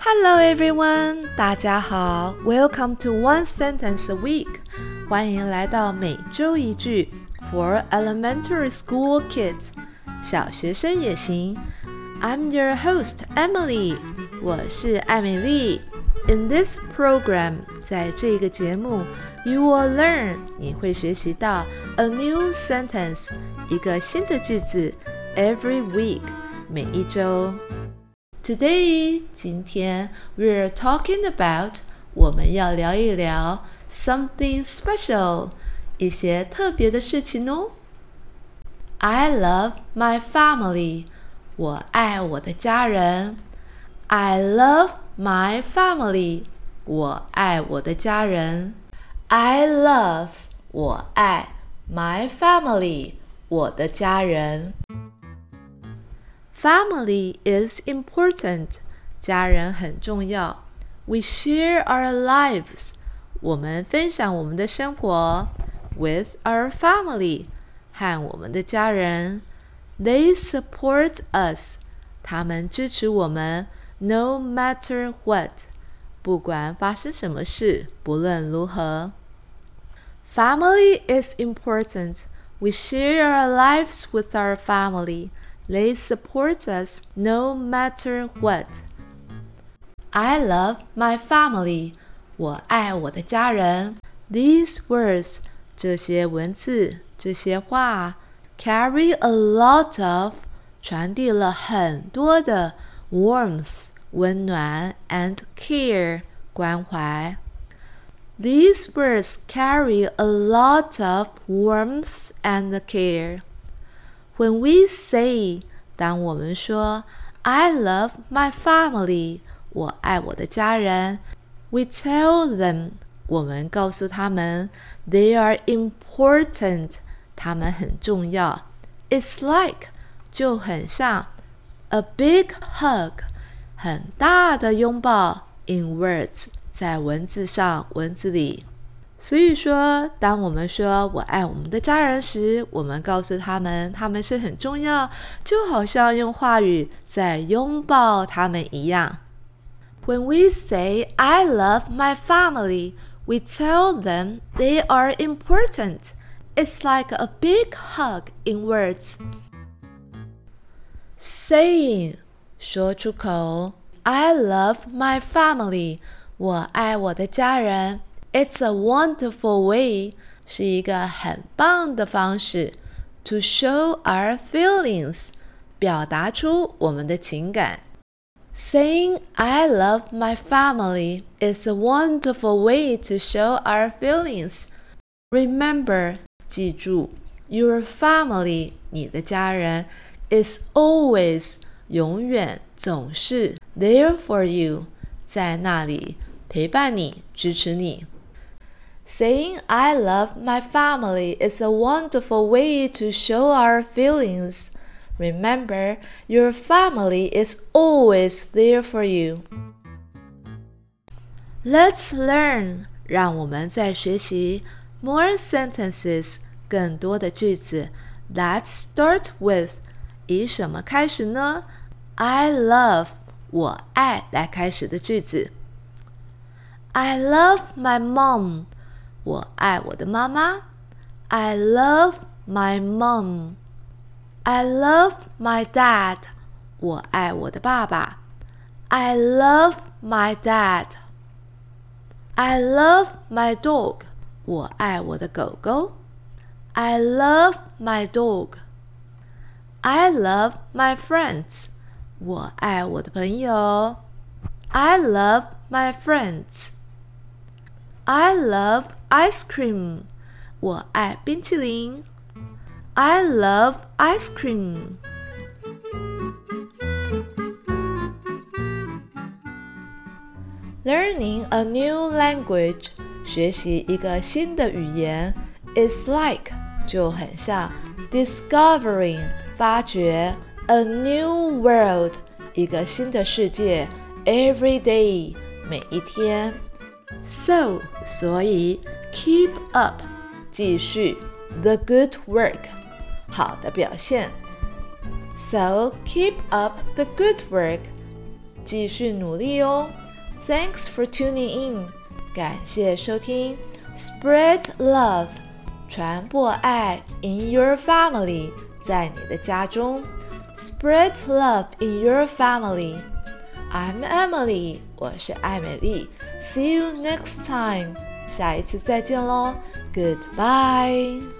Hello everyone，大家好，Welcome to One Sentence a Week，欢迎来到每周一句 For Elementary School Kids，小学生也行。I'm your host Emily，我是艾美丽。In this program，在这个节目，You will learn，你会学习到 a new sentence，一个新的句子，every week，每一周。 Today，今天 we're talking about，我们要聊一聊 something special，一些特别的事情哦。I love my family，我爱我的家人。I love my family，我爱我的家人。I love，我爱 my family，我的家人。 Family is important，家人很重要。We share our lives，我们分享我们的生活 with our family，和我们的家人。They support us，他们支持我们。No matter what，不管发生什么事，不论如何。Family is important. We share our lives with our family. They support us no matter what. I love my family. 我爱我的家人。These words，这些文字，这些话，carry a lot of，传递了很多的 warmth。温暖 and care 关怀。These words carry a lot of warmth and care. When we say 当我们说 I love my family 我爱我的家人 we tell them 我们告诉他们 they are important 他们很重要 It's like 就很像 a big hug 很大的拥抱，in words，在文字上，文字里。所以说，当我们说我爱我们的家人时，我们告诉他们他们是很重要，就好像用话语在拥抱他们一样。When we say I love my family, we tell them they are important. It's like a big hug in words. Saying 说出口，I love my family，我爱我的家人。It's a wonderful way，是一个很棒的方式，to show our feelings，表达出我们的情感。Saying I love my family is a wonderful way to show our feelings. Remember，记住，your family，你的家人，is always 永远总是 there for you，在那里陪伴你、支持你。 Saying I love my family is a wonderful way to show our feelings. Remember, your family is always there for you. Let's learn. 让我们再学习 more sentences 更多的句子 that start with 以什么开始呢？I love 我爱来开始的句子。I love my mom 我爱我的妈妈。I love my mom. I love my dad 我爱我的爸爸。I love my dad. I love my dog 我爱我的狗狗。I love my dog. I love my friends 我爱我的朋友。I love my friends. I love ice cream. 我爱冰淇淋。I love ice cream. Learning a new language，学习一个新的语言，is like 就很像 discovering 发掘。A new world，一个新的世界。Every day，每一天。 So，所以，keep up，继续。The good work，好的表现。So keep up the good work， 继续努力哦。Thanks for tuning in，感谢收听。Spread love，传播爱。In your family，在你的家中。Spread love in your family. I'm Emily，我是艾美丽。See you next time，下一次再见喽。Goodbye。